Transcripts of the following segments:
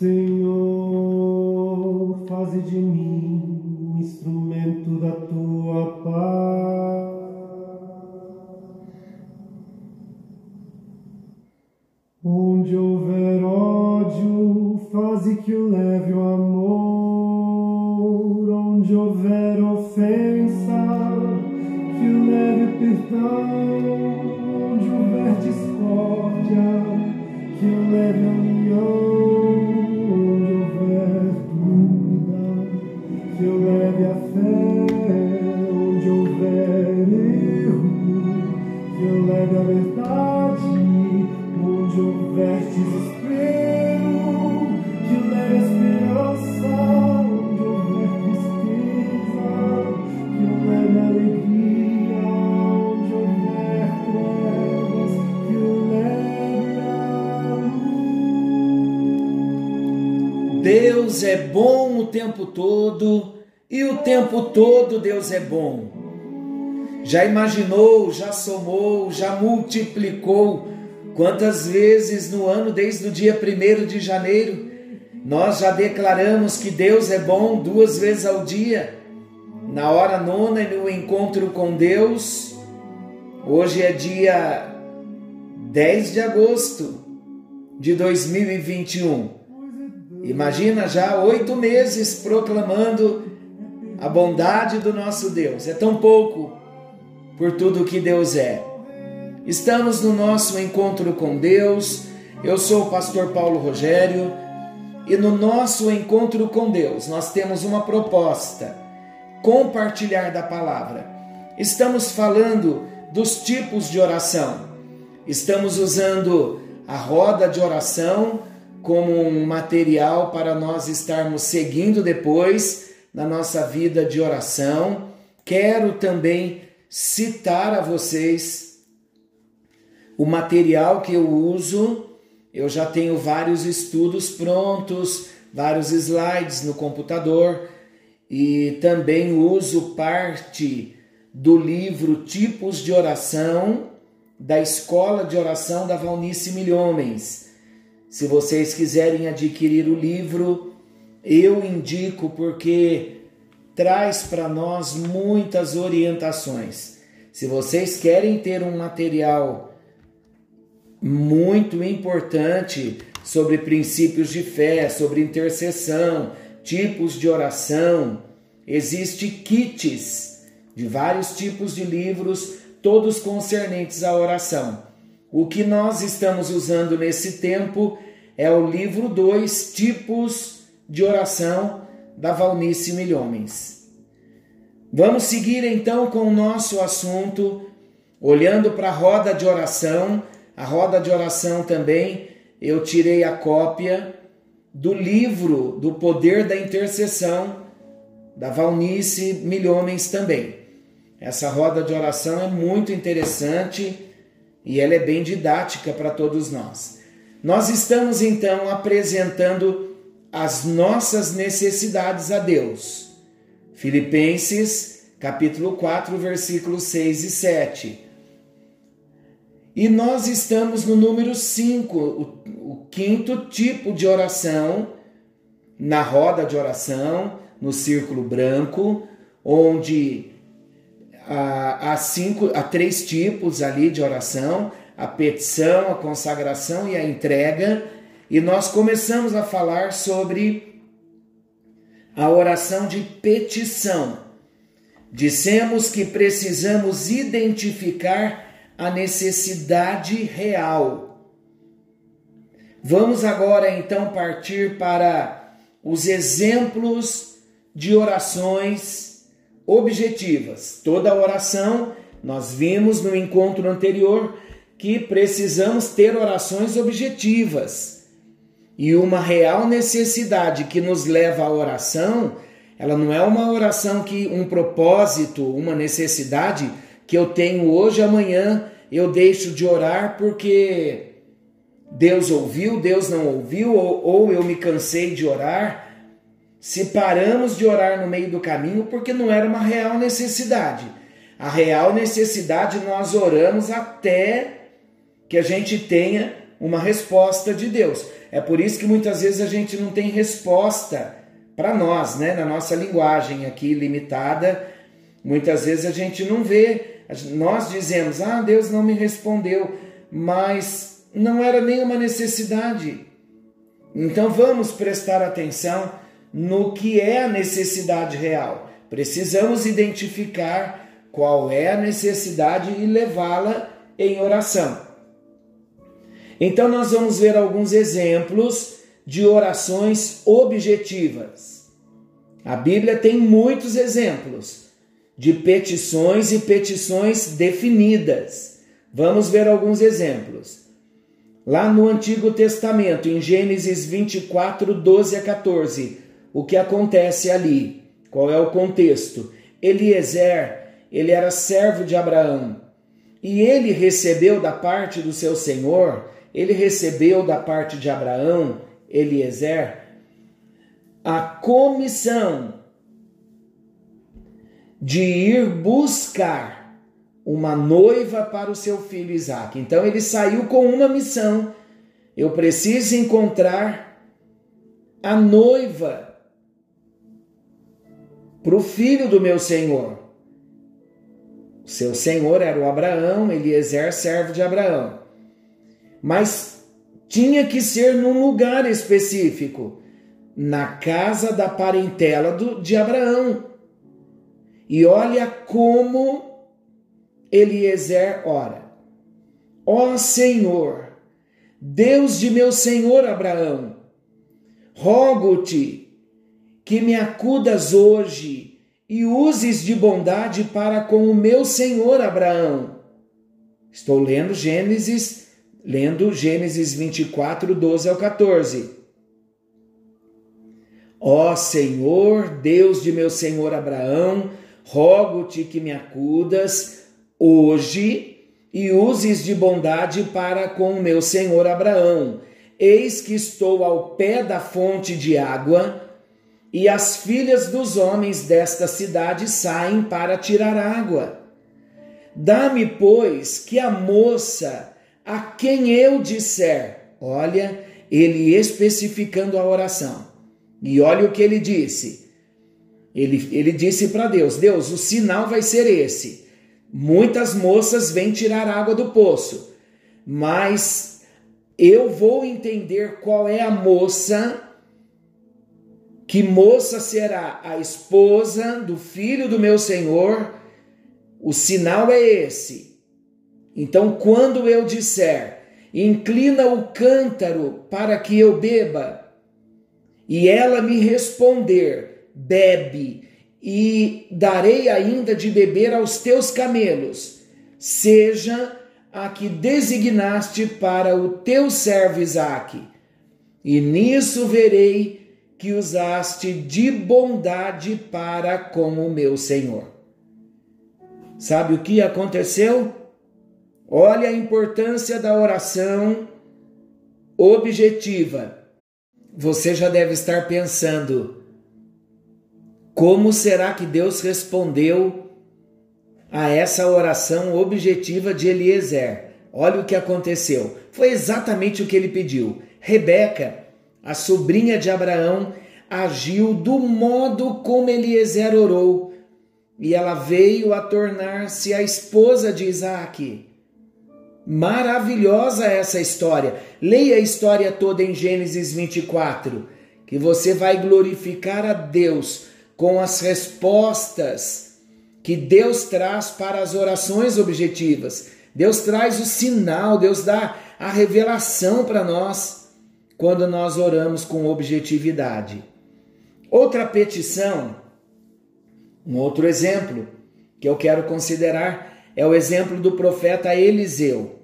Senhor, faze de mim um instrumento da tua paz. Onde houver ódio, faze que o leve verdade. Onde houver desespero, que leve esperança. Onde houver tristeza, que leve alegria. Onde houver trevas, que leve a. Deus é bom o tempo todo e o tempo todo Deus é bom. Já imaginou, já somou, já multiplicou quantas vezes no ano, desde o dia 1 de janeiro, nós já declaramos que Deus é bom duas vezes ao dia, na hora nona e no encontro com Deus. Hoje é dia 10 de agosto de 2021. Imagina já oito meses proclamando a bondade do nosso Deus. É tão pouco por tudo que Deus é. Estamos no nosso encontro com Deus. Eu sou o pastor Paulo Rogério e no nosso encontro com Deus nós temos uma proposta: compartilhar da palavra. Estamos falando dos tipos de oração. Estamos usando a roda de oração como um material para nós estarmos seguindo depois na nossa vida de oração. Quero também citar a vocês o material que eu uso. Eu já tenho vários estudos prontos, vários slides no computador e também uso parte do livro Tipos de Oração da Escola de Oração da Valnice Milhomens. Se vocês quiserem adquirir o livro, eu indico porque traz para nós muitas orientações. Se vocês querem ter um material muito importante sobre princípios de fé, sobre intercessão, tipos de oração, existe kits de vários tipos de livros, todos concernentes à oração. O que nós estamos usando nesse tempo é o livro 2, Tipos de Oração, da Valnice Milhomens. Vamos seguir então com o nosso assunto, olhando para a roda de oração. A roda de oração também, eu tirei a cópia do livro do Poder da Intercessão, da Valnice Milhomens também. Essa roda de oração é muito interessante e ela é bem didática para todos nós. Nós estamos então apresentando as nossas necessidades a Deus. Filipenses, capítulo 4, versículos 6 e 7. E nós estamos no número 5, o, o quinto tipo de oração, na roda de oração, no círculo branco, onde há, há, cinco, há três tipos ali de oração: a petição, a consagração e a entrega. E nós começamos a falar sobre a oração de petição. Dissemos que precisamos identificar a necessidade real. Vamos agora então partir para os exemplos de orações objetivas. Toda oração, nós vimos no encontro anterior que precisamos ter orações objetivas. E uma real necessidade que nos leva à oração, ela não é uma oração que um propósito, uma necessidade que eu tenho hoje, amanhã eu deixo de orar porque Deus ouviu, Deus não ouviu, ou, ou eu me cansei de orar. Se paramos de orar no meio do caminho porque não era uma real necessidade. A real necessidade nós oramos até que a gente tenha uma resposta de Deus. É por isso que muitas vezes a gente não tem resposta para nós, né? Na nossa linguagem aqui limitada, muitas vezes a gente não vê. Nós dizemos, ah, Deus não me respondeu, mas não era nenhuma necessidade. Então vamos prestar atenção no que é a necessidade real. Precisamos identificar qual é a necessidade e levá-la em oração. Então, nós vamos ver alguns exemplos de orações objetivas. A Bíblia tem muitos exemplos de petições e petições definidas. Vamos ver alguns exemplos. Lá no Antigo Testamento, em Gênesis 24, 12 a 14, o que acontece ali? Qual é o contexto? Eliezer, ele era servo de Abraão, e ele recebeu da parte do seu senhor ele recebeu da parte de Abraão, Eliezer, a comissão de ir buscar uma noiva para o seu filho Isaac. Então ele saiu com uma missão: eu preciso encontrar a noiva para o filho do meu senhor. Seu senhor era o Abraão, Eliezer, servo de Abraão mas tinha que ser num lugar específico, na casa da parentela do, de Abraão. E olha como Eliezer ora: Ó Senhor, Deus de meu senhor Abraão, rogo-te que me acudas hoje e uses de bondade para com o meu senhor Abraão. Estou lendo Gênesis lendo Gênesis 24, 12 ao 14. Ó Senhor, Deus de meu senhor Abraão, rogo-te que me acudas hoje e uses de bondade para com meu senhor Abraão. Eis que estou ao pé da fonte de água, e as filhas dos homens desta cidade saem para tirar água. Dá-me, pois, que a moça a quem eu disser. Olha, ele especificando a oração. E olha o que ele disse. Ele, ele disse para Deus: Deus, o sinal vai ser esse. Muitas moças vêm tirar água do poço, mas eu vou entender qual é a moça. Que moça será a esposa do filho do meu senhor? O sinal é esse então, quando eu disser, inclina o cântaro para que eu beba, e ela me responder, bebe, e darei ainda de beber aos teus camelos, seja a que designaste para o teu servo Isaque, e nisso verei que usaste de bondade para com o meu Senhor. Sabe o que aconteceu? Olha a importância da oração objetiva. Você já deve estar pensando: como será que Deus respondeu a essa oração objetiva de Eliezer? Olha o que aconteceu. Foi exatamente o que ele pediu. Rebeca, a sobrinha de Abraão, agiu do modo como Eliezer orou, e ela veio a tornar-se a esposa de Isaac. Maravilhosa essa história. Leia a história toda em Gênesis 24, que você vai glorificar a Deus com as respostas que Deus traz para as orações objetivas. Deus traz o sinal, Deus dá a revelação para nós quando nós oramos com objetividade. Outra petição, um outro exemplo que eu quero considerar é o exemplo do profeta Eliseu.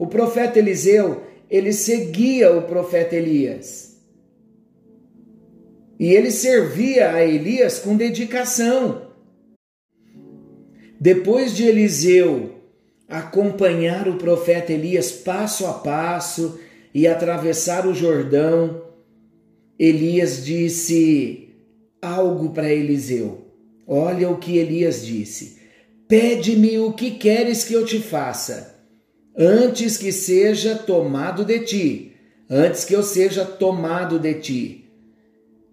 O profeta Eliseu, ele seguia o profeta Elias. E ele servia a Elias com dedicação. Depois de Eliseu acompanhar o profeta Elias passo a passo e atravessar o Jordão, Elias disse algo para Eliseu. Olha o que Elias disse: Pede-me o que queres que eu te faça antes que seja tomado de ti, antes que eu seja tomado de ti.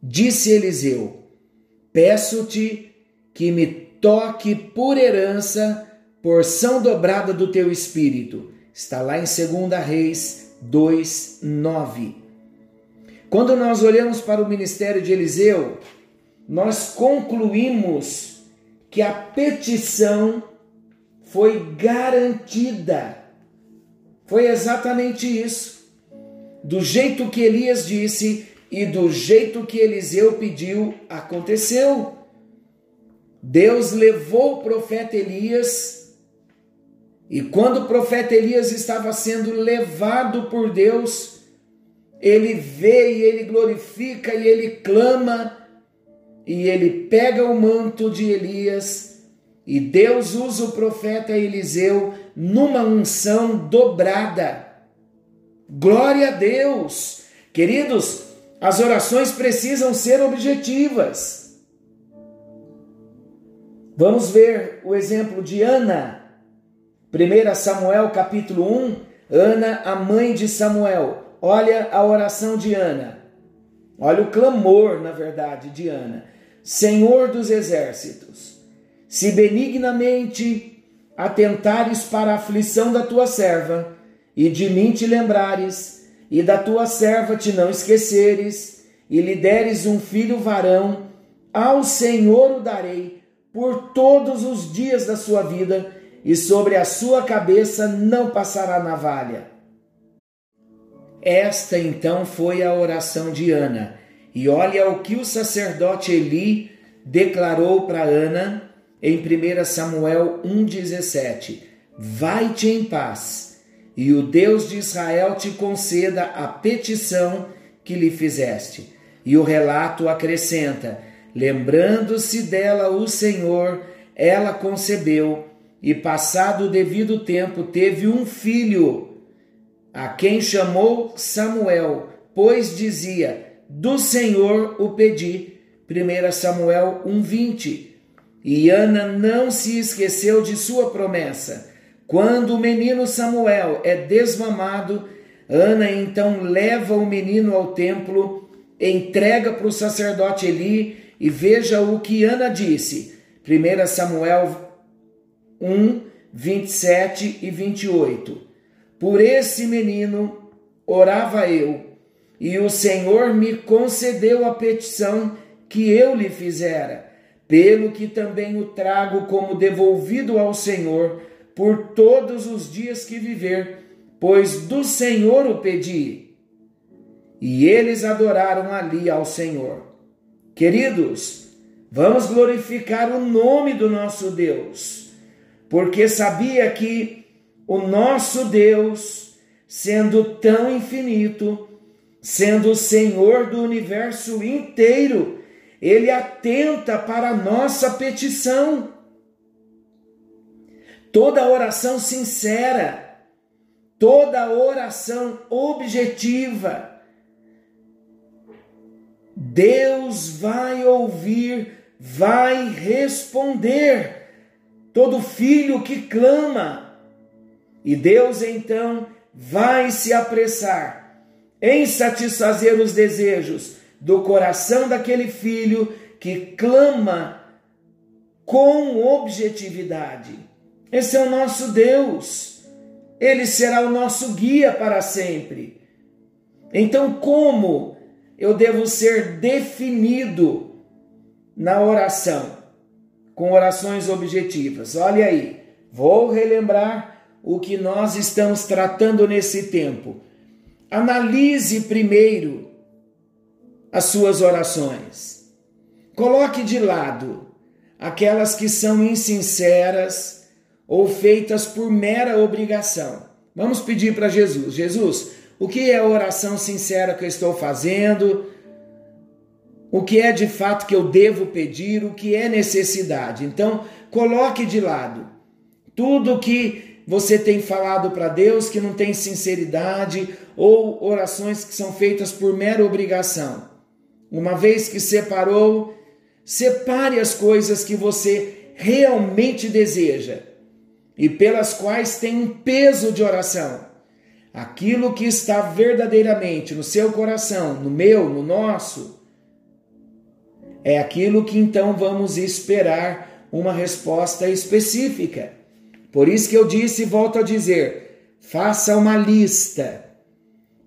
Disse Eliseu: Peço-te que me toque por herança, porção dobrada do teu espírito. Está lá em 2 Reis 2, 9. Quando nós olhamos para o ministério de Eliseu, nós concluímos que a petição foi garantida. Foi exatamente isso. Do jeito que Elias disse e do jeito que Eliseu pediu, aconteceu. Deus levou o profeta Elias, e quando o profeta Elias estava sendo levado por Deus, ele vê e ele glorifica e ele clama, e ele pega o manto de Elias, e Deus usa o profeta Eliseu numa unção dobrada. Glória a Deus! Queridos, as orações precisam ser objetivas. Vamos ver o exemplo de Ana. 1 Samuel capítulo 1, Ana, a mãe de Samuel. Olha a oração de Ana. Olha o clamor, na verdade, de Ana. Senhor dos exércitos, se benignamente atentares para a aflição da tua serva, e de mim te lembrares, e da tua serva te não esqueceres, e lhe deres um filho varão, ao Senhor o darei por todos os dias da sua vida, e sobre a sua cabeça não passará navalha. Esta então foi a oração de Ana. E olha o que o sacerdote Eli declarou para Ana em 1 Samuel 1,17: Vai-te em paz, e o Deus de Israel te conceda a petição que lhe fizeste. E o relato acrescenta: Lembrando-se dela o Senhor, ela concebeu e, passado o devido tempo, teve um filho, a quem chamou Samuel, pois dizia: Do Senhor o pedi. 1 Samuel 1:20. E Ana não se esqueceu de sua promessa. Quando o menino Samuel é desmamado, Ana então leva o menino ao templo, entrega para o sacerdote Eli e veja o que Ana disse. 1 Samuel 1, 27 e 28. Por esse menino orava eu, e o Senhor me concedeu a petição que eu lhe fizera, pelo que também o trago como devolvido ao Senhor por todos os dias que viver, pois do Senhor o pedi. E eles adoraram ali ao Senhor. Queridos, vamos glorificar o nome do nosso Deus, porque sabia que o nosso Deus, sendo tão infinito, sendo o Senhor do universo inteiro, ele atenta para a nossa petição. Toda oração sincera, toda oração objetiva, Deus vai ouvir, vai responder todo filho que clama. E Deus então vai se apressar em satisfazer os desejos do coração daquele filho que clama com objetividade. Esse é o nosso Deus. Ele será o nosso guia para sempre. Então, como eu devo ser definido na oração, com orações objetivas. Olha aí, vou relembrar o que nós estamos tratando nesse tempo. Analise primeiro as suas orações. Coloque de lado aquelas que são insinceras ou feitas por mera obrigação. Vamos pedir para Jesus: Jesus, o que é a oração sincera que eu estou fazendo, o que é de fato que eu devo pedir, o que é necessidade. Então, coloque de lado tudo que você tem falado para Deus que não tem sinceridade ou orações que são feitas por mera obrigação. Uma vez que separou, separe as coisas que você realmente deseja e pelas quais tem um peso de oração. Aquilo que está verdadeiramente no seu coração, no meu, no nosso, é aquilo que então vamos esperar uma resposta específica. Por isso que eu disse e volto a dizer: faça uma lista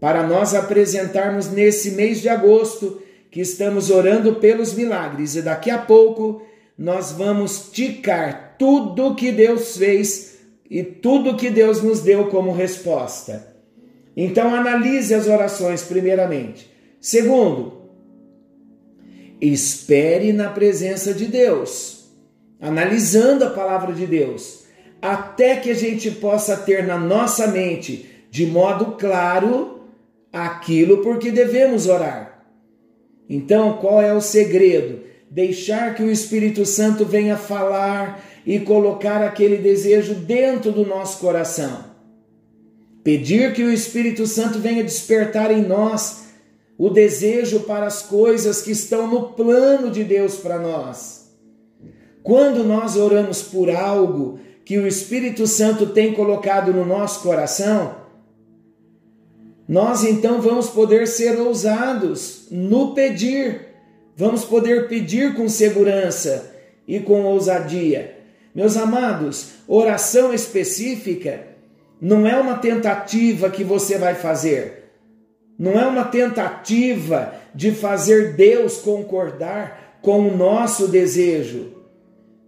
para nós apresentarmos nesse mês de agosto que estamos orando pelos milagres e daqui a pouco nós vamos ticar tudo que Deus fez e tudo que Deus nos deu como resposta. Então analise as orações primeiramente. Segundo, espere na presença de Deus, analisando a palavra de Deus, até que a gente possa ter na nossa mente de modo claro aquilo por que devemos orar. Então, qual é o segredo? Deixar que o Espírito Santo venha falar e colocar aquele desejo dentro do nosso coração. Pedir que o Espírito Santo venha despertar em nós o desejo para as coisas que estão no plano de Deus para nós. Quando nós oramos por algo que o Espírito Santo tem colocado no nosso coração, nós então vamos poder ser ousados no pedir, vamos poder pedir com segurança e com ousadia. Meus amados, oração específica não é uma tentativa que você vai fazer, não é uma tentativa de fazer Deus concordar com o nosso desejo.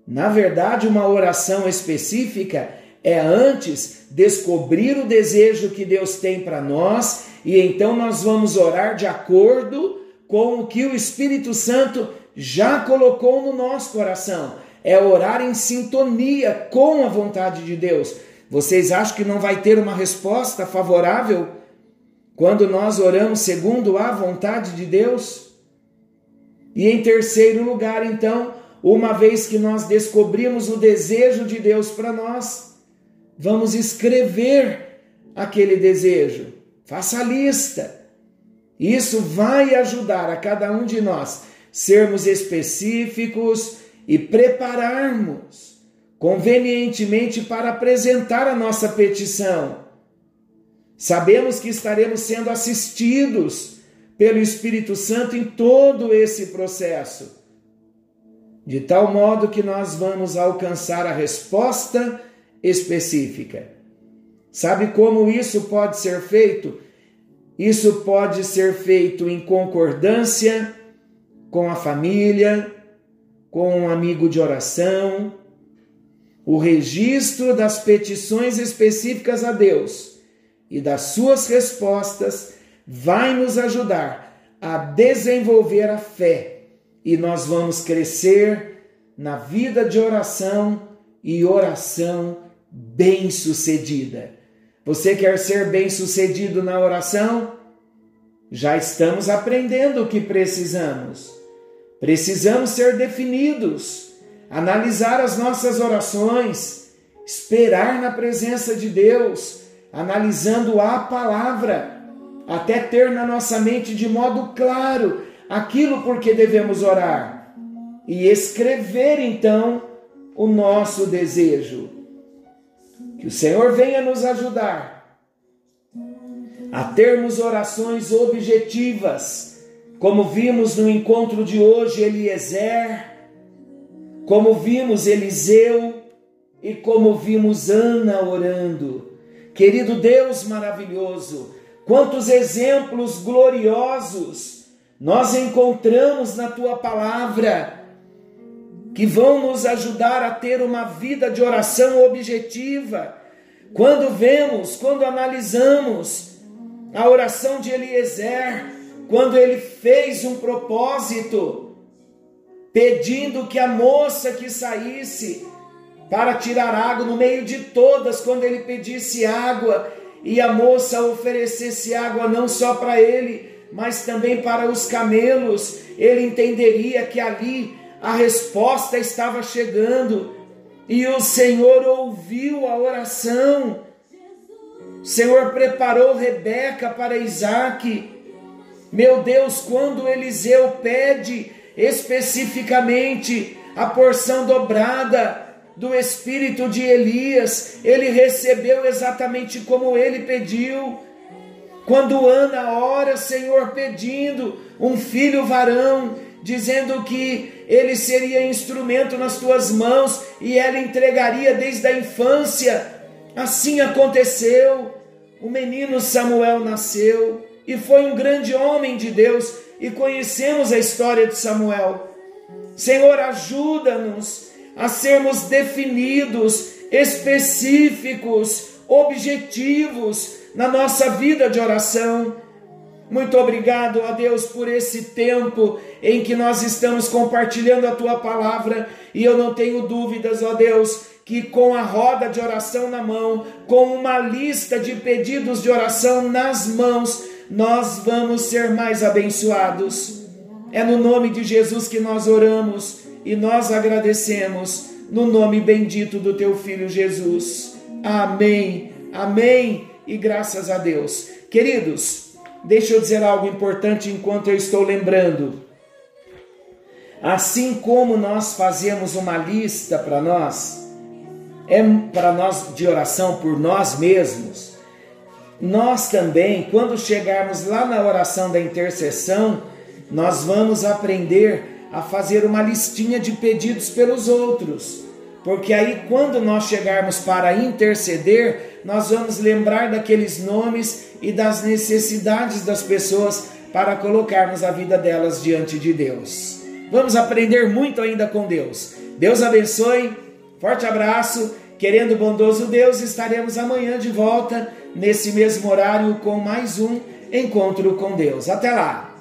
Na verdade, uma oração específica é antes descobrir o desejo que Deus tem para nós e então nós vamos orar de acordo com o que o Espírito Santo já colocou no nosso coração é orar em sintonia com a vontade de Deus. Vocês acham que não vai ter uma resposta favorável quando nós oramos segundo a vontade de Deus? E em terceiro lugar, então, uma vez que nós descobrimos o desejo de Deus para nós, vamos escrever aquele desejo. Faça a lista. Isso vai ajudar a cada um de nós sermos específicos, e prepararmos convenientemente para apresentar a nossa petição. Sabemos que estaremos sendo assistidos pelo Espírito Santo em todo esse processo, de tal modo que nós vamos alcançar a resposta específica. Sabe como isso pode ser feito? Isso pode ser feito em concordância com a família, com um amigo de oração, o registro das petições específicas a Deus e das suas respostas vai nos ajudar a desenvolver a fé e nós vamos crescer na vida de oração e oração bem-sucedida. Você quer ser bem-sucedido na oração? Já estamos aprendendo o que precisamos. Precisamos ser definidos, analisar as nossas orações, esperar na presença de Deus, analisando a palavra, até ter na nossa mente de modo claro aquilo por que devemos orar e escrever então o nosso desejo. Que o Senhor venha nos ajudar a termos orações objetivas como vimos no encontro de hoje, Eliezer, como vimos Eliseu e como vimos Ana orando. Querido Deus maravilhoso, quantos exemplos gloriosos nós encontramos na tua palavra que vão nos ajudar a ter uma vida de oração objetiva. Quando vemos, quando analisamos a oração de Eliezer, quando ele fez um propósito, pedindo que a moça que saísse para tirar água no meio de todas, quando ele pedisse água e a moça oferecesse água não só para ele, mas também para os camelos, ele entenderia que ali a resposta estava chegando e o Senhor ouviu a oração. O Senhor preparou Rebeca para Isaac meu Deus, quando Eliseu pede especificamente a porção dobrada, do espírito de Elias, ele recebeu exatamente como ele pediu. Quando Ana ora, Senhor, pedindo um filho varão, dizendo que ele seria instrumento nas tuas mãos e ela entregaria desde a infância. Assim aconteceu. O menino Samuel nasceu e foi um grande homem de Deus, e conhecemos a história de Samuel. Senhor, ajuda-nos a sermos definidos, específicos, objetivos na nossa vida de oração. Muito obrigado, ó Deus, por esse tempo em que nós estamos compartilhando a tua palavra e eu não tenho dúvidas, ó Deus, que com a roda de oração na mão, com uma lista de pedidos de oração nas mãos, nós vamos ser mais abençoados. É no nome de Jesus que nós oramos e nós agradecemos, no nome bendito do teu filho Jesus. Amém, amém e graças a Deus. Queridos, deixa eu dizer algo importante enquanto eu estou lembrando. Assim como nós fazemos uma lista para nós, é para nós de oração por nós mesmos, nós também, quando chegarmos lá na oração da intercessão, nós vamos aprender a fazer uma listinha de pedidos pelos outros. Porque aí, quando nós chegarmos para interceder, nós vamos lembrar daqueles nomes e das necessidades das pessoas para colocarmos a vida delas diante de Deus. Vamos aprender muito ainda com Deus. Deus abençoe, forte abraço. Querendo bondoso Deus, estaremos amanhã de volta, nesse mesmo horário, com mais um encontro com Deus. Até lá!